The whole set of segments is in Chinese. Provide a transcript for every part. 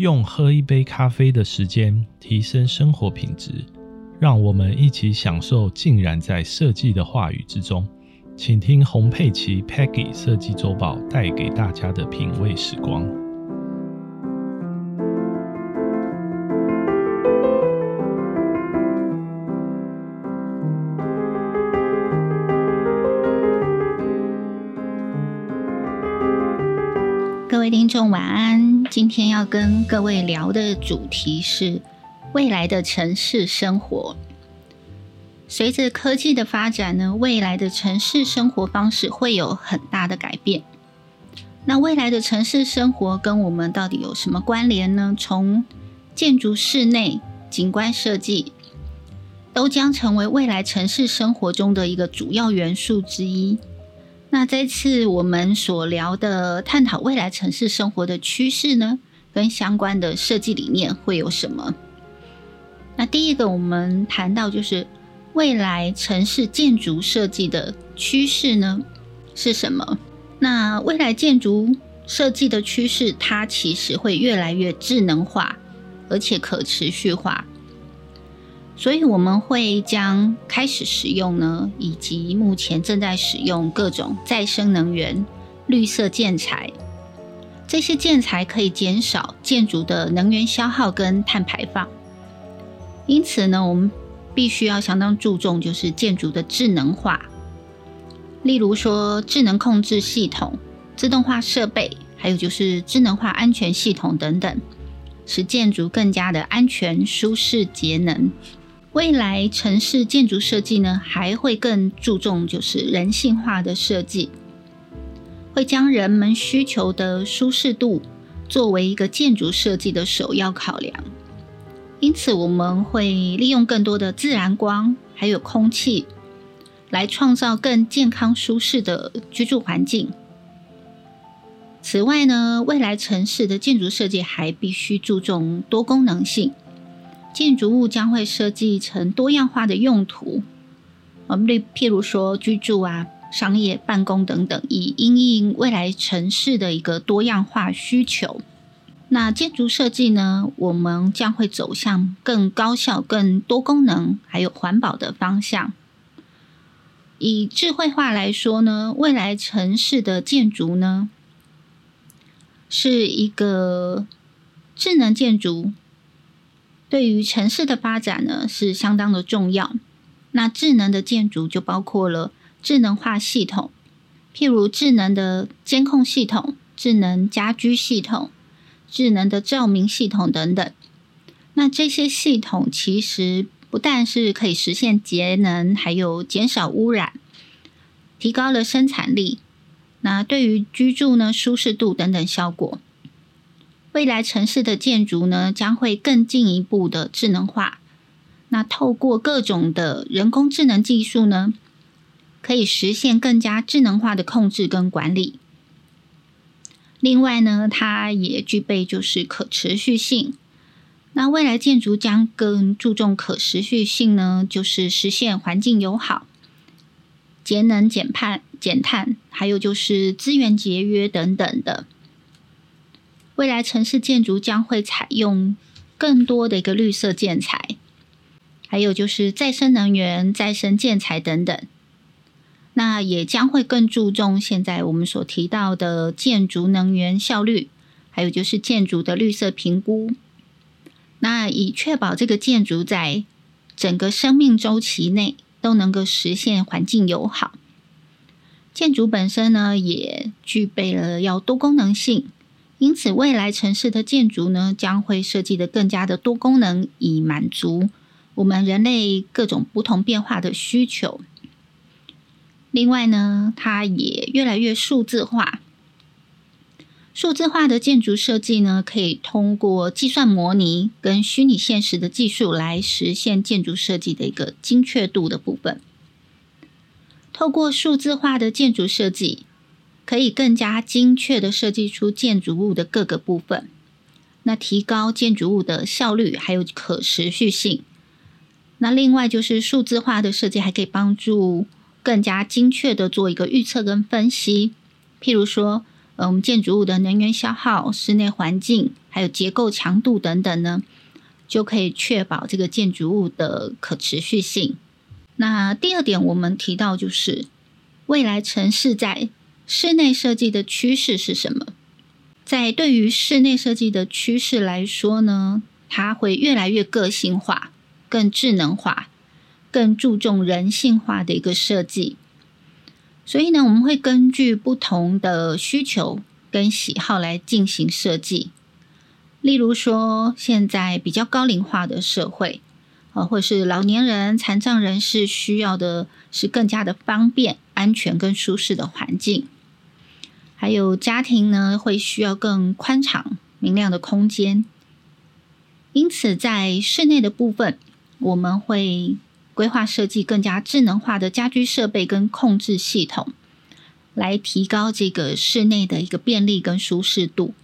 用喝一杯咖啡的时间提升生活品质，让我们一起享受浸染在设计的话语之中。请听洪佩奇 Peggy 设计周报带给大家的品味时光。各位听众晚安，今天要跟各位聊的主题是未来的城市生活。随着科技的发展呢，未来的城市生活方式会有很大的改变。那未来的城市生活跟我们到底有什么关联呢？从建筑、室内景观设计，都将成为未来城市生活中的一个主要元素之一。那这次我们所聊的探讨未来城市生活的趋势呢，跟相关的设计理念会有什么？那第一个我们谈到就是未来城市建筑设计的趋势呢是什么？那未来建筑设计的趋势，它其实会越来越智能化，而且可持续化。所以我们会将开始使用呢，以及目前正在使用各种再生能源、绿色建材。这些建材可以减少建筑的能源消耗跟碳排放。因此呢，我们必须要相当注重就是建筑的智能化，例如说智能控制系统、自动化设备，还有就是智能化安全系统等等，使建筑更加的安全、舒适、节能。未来城市建筑设计呢，还会更注重就是人性化的设计，会将人们需求的舒适度作为一个建筑设计的首要考量。因此，我们会利用更多的自然光，还有空气，来创造更健康舒适的居住环境。此外呢，未来城市的建筑设计还必须注重多功能性。建筑物将会设计成多样化的用途，我们例譬如说居住啊、商业、办公等等，以因应未来城市的一个多样化需求。那建筑设计呢，我们将会走向更高效、更多功能，还有环保的方向。以智慧化来说呢，未来城市的建筑呢，是一个智能建筑。对于城市的发展呢，是相当的重要。那智能的建筑就包括了智能化系统，譬如智能的监控系统、智能家居系统、智能的照明系统等等。那这些系统其实不但是可以实现节能，还有减少污染，提高了生产力。那对于居住呢，舒适度等等效果。未来城市的建筑呢，将会更进一步的智能化。那透过各种的人工智能技术呢，可以实现更加智能化的控制跟管理。另外呢，它也具备就是可持续性。那未来建筑将更注重可持续性呢，就是实现环境友好、节能减碳、减碳，还有就是资源节约等等的。未来城市建筑将会采用更多的一个绿色建材，还有就是再生能源、再生建材等等。那也将会更注重现在我们所提到的建筑能源效率，还有就是建筑的绿色评估。那以确保这个建筑在整个生命周期内都能够实现环境友好。建筑本身呢，也具备了要多功能性。因此，未来城市的建筑呢，将会设计的更加的多功能，以满足我们人类各种不同变化的需求。另外呢，它也越来越数字化。数字化的建筑设计呢，可以通过计算模拟跟虚拟现实的技术来实现建筑设计的一个精确度的部分。透过数字化的建筑设计。可以更加精确的设计出建筑物的各个部分，那提高建筑物的效率还有可持续性。那另外就是数字化的设计还可以帮助更加精确的做一个预测跟分析。譬如说，嗯建筑物的能源消耗、室内环境还有结构强度等等呢，就可以确保这个建筑物的可持续性。那第二点，我们提到就是未来城市在室内设计的趋势是什么？在对于室内设计的趋势来说呢，它会越来越个性化、更智能化、更注重人性化的一个设计。所以呢，我们会根据不同的需求跟喜好来进行设计。例如说，现在比较高龄化的社会。啊，或是老年人、残障人士需要的是更加的方便、安全跟舒适的环境，还有家庭呢会需要更宽敞、明亮的空间。因此，在室内的部分，我们会规划设计更加智能化的家居设备跟控制系统，来提高这个室内的一个便利跟舒适度。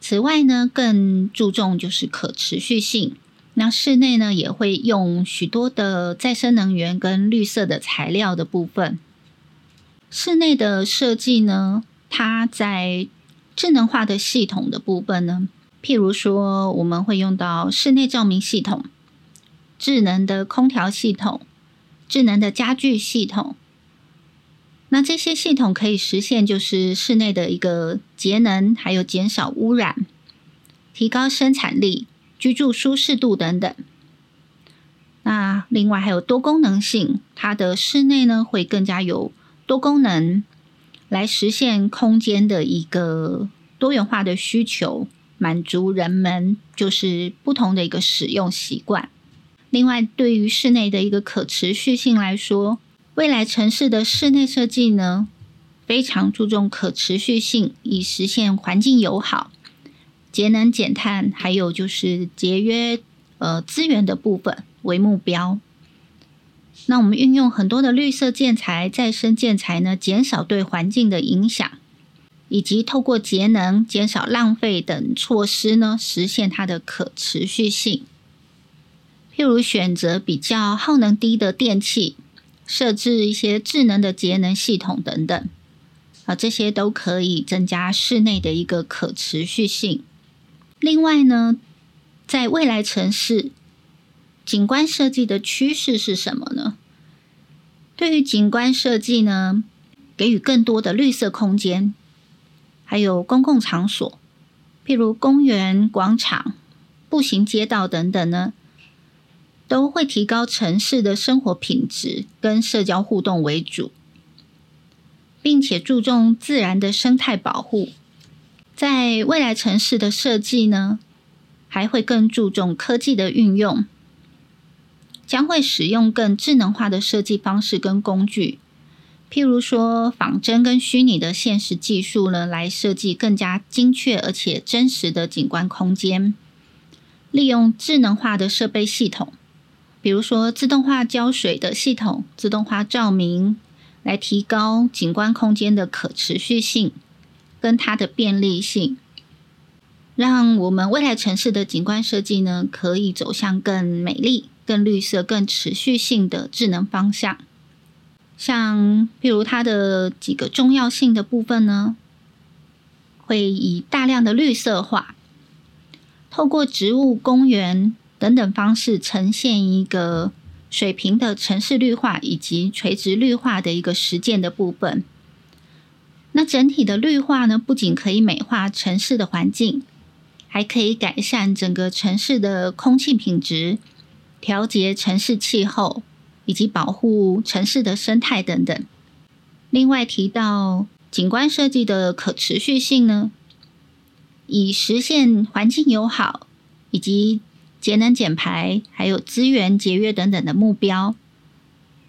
此外呢，更注重就是可持续性。那室内呢，也会用许多的再生能源跟绿色的材料的部分。室内的设计呢，它在智能化的系统的部分呢，譬如说，我们会用到室内照明系统、智能的空调系统、智能的家具系统。那这些系统可以实现就是室内的一个节能，还有减少污染，提高生产力。居住舒适度等等，那另外还有多功能性，它的室内呢会更加有多功能，来实现空间的一个多元化的需求，满足人们就是不同的一个使用习惯。另外，对于室内的一个可持续性来说，未来城市的室内设计呢非常注重可持续性，以实现环境友好。节能减碳，还有就是节约呃资源的部分为目标。那我们运用很多的绿色建材、再生建材呢，减少对环境的影响，以及透过节能、减少浪费等措施呢，实现它的可持续性。譬如选择比较耗能低的电器，设置一些智能的节能系统等等，啊，这些都可以增加室内的一个可持续性。另外呢，在未来城市景观设计的趋势是什么呢？对于景观设计呢，给予更多的绿色空间，还有公共场所，譬如公园、广场、步行街道等等呢，都会提高城市的生活品质跟社交互动为主，并且注重自然的生态保护。在未来城市的设计呢，还会更注重科技的运用，将会使用更智能化的设计方式跟工具，譬如说仿真跟虚拟的现实技术呢，来设计更加精确而且真实的景观空间。利用智能化的设备系统，比如说自动化浇水的系统、自动化照明，来提高景观空间的可持续性。跟它的便利性，让我们未来城市的景观设计呢，可以走向更美丽、更绿色、更持续性的智能方向。像譬如它的几个重要性的部分呢，会以大量的绿色化，透过植物、公园等等方式，呈现一个水平的城市绿化以及垂直绿化的一个实践的部分。那整体的绿化呢，不仅可以美化城市的环境，还可以改善整个城市的空气品质，调节城市气候，以及保护城市的生态等等。另外提到景观设计的可持续性呢，以实现环境友好，以及节能减排，还有资源节约等等的目标。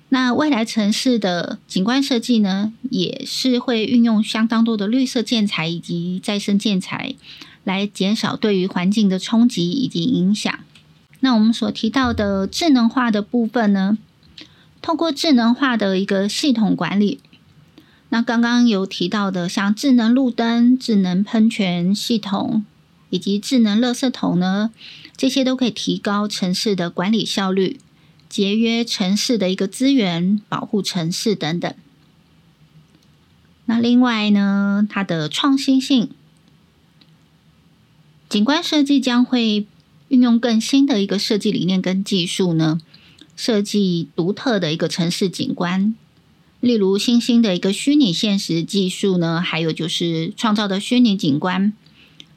那未来城市的景观设计呢，也是会运用相当多的绿色建材以及再生建材，来减少对于环境的冲击以及影响。那我们所提到的智能化的部分呢，透过智能化的一个系统管理，那刚刚有提到的像智能路灯、智能喷泉系统以及智能垃圾桶呢，这些都可以提高城市的管理效率。节约城市的一个资源，保护城市等等。那另外呢，它的创新性，景观设计将会运用更新的一个设计理念跟技术呢，设计独特的一个城市景观。例如新兴的一个虚拟现实技术呢，还有就是创造的虚拟景观，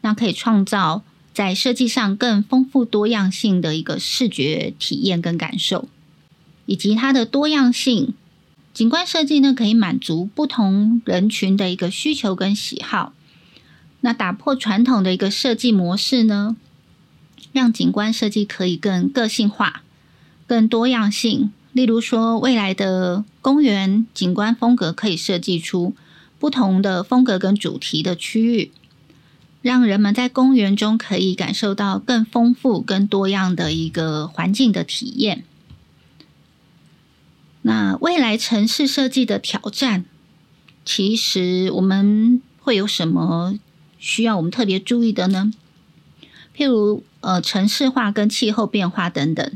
那可以创造在设计上更丰富多样性的一个视觉体验跟感受，以及它的多样性。景观设计呢，可以满足不同人群的一个需求跟喜好。那打破传统的一个设计模式呢，让景观设计可以更个性化、更多样性。例如说，未来的公园景观风格可以设计出不同的风格跟主题的区域，让人们在公园中可以感受到更丰富、更多样的一个环境的体验。那未来城市设计的挑战，其实我们会有什么需要我们特别注意的呢？譬如呃，城市化跟气候变化等等。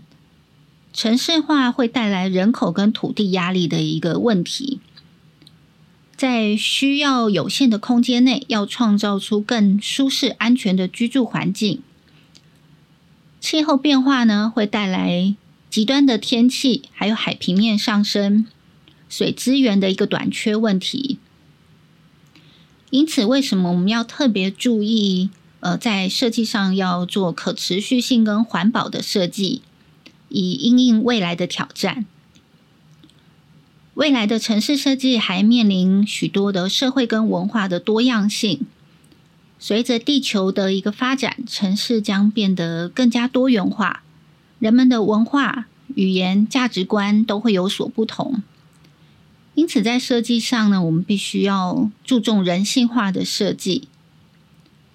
城市化会带来人口跟土地压力的一个问题，在需要有限的空间内，要创造出更舒适、安全的居住环境。气候变化呢，会带来极端的天气，还有海平面上升、水资源的一个短缺问题。因此，为什么我们要特别注意？呃，在设计上要做可持续性跟环保的设计。以应应未来的挑战，未来的城市设计还面临许多的社会跟文化的多样性。随着地球的一个发展，城市将变得更加多元化，人们的文化、语言、价值观都会有所不同。因此，在设计上呢，我们必须要注重人性化的设计，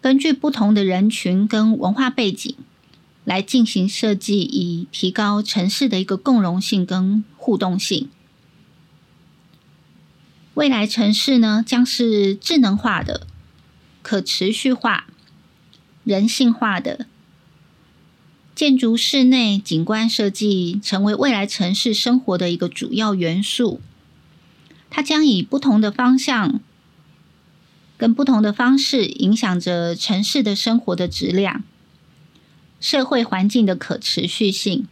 根据不同的人群跟文化背景。来进行设计，以提高城市的一个共融性跟互动性。未来城市呢，将是智能化的、可持续化、人性化的建筑室内景观设计，成为未来城市生活的一个主要元素。它将以不同的方向跟不同的方式，影响着城市的生活的质量。社会环境的可持续性，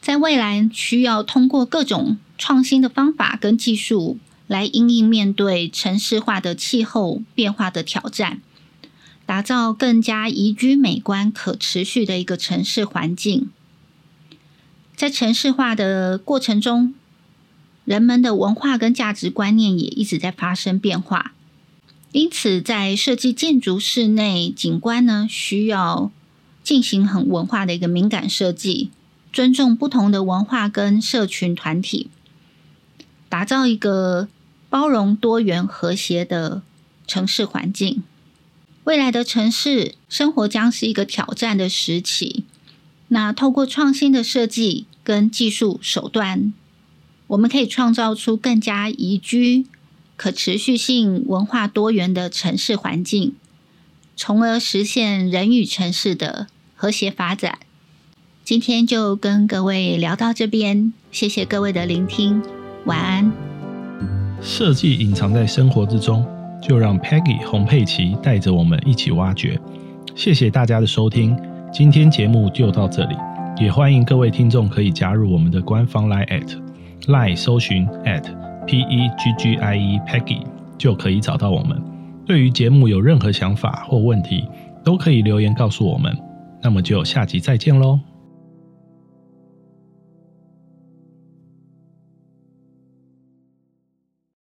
在未来需要通过各种创新的方法跟技术来应应面对城市化的气候变化的挑战，打造更加宜居、美观、可持续的一个城市环境。在城市化的过程中，人们的文化跟价值观念也一直在发生变化，因此在设计建筑室内景观呢，需要。进行很文化的一个敏感设计，尊重不同的文化跟社群团体，打造一个包容、多元、和谐的城市环境。未来的城市生活将是一个挑战的时期。那透过创新的设计跟技术手段，我们可以创造出更加宜居、可持续性、文化多元的城市环境，从而实现人与城市的。和谐发展，今天就跟各位聊到这边，谢谢各位的聆听，晚安。设计隐藏在生活之中，就让 Peggy 洪佩奇带着我们一起挖掘。谢谢大家的收听，今天节目就到这里，也欢迎各位听众可以加入我们的官方 Line at Line 搜寻 at P E G G I E Peggy 就可以找到我们。对于节目有任何想法或问题，都可以留言告诉我们。那么就下集再见喽。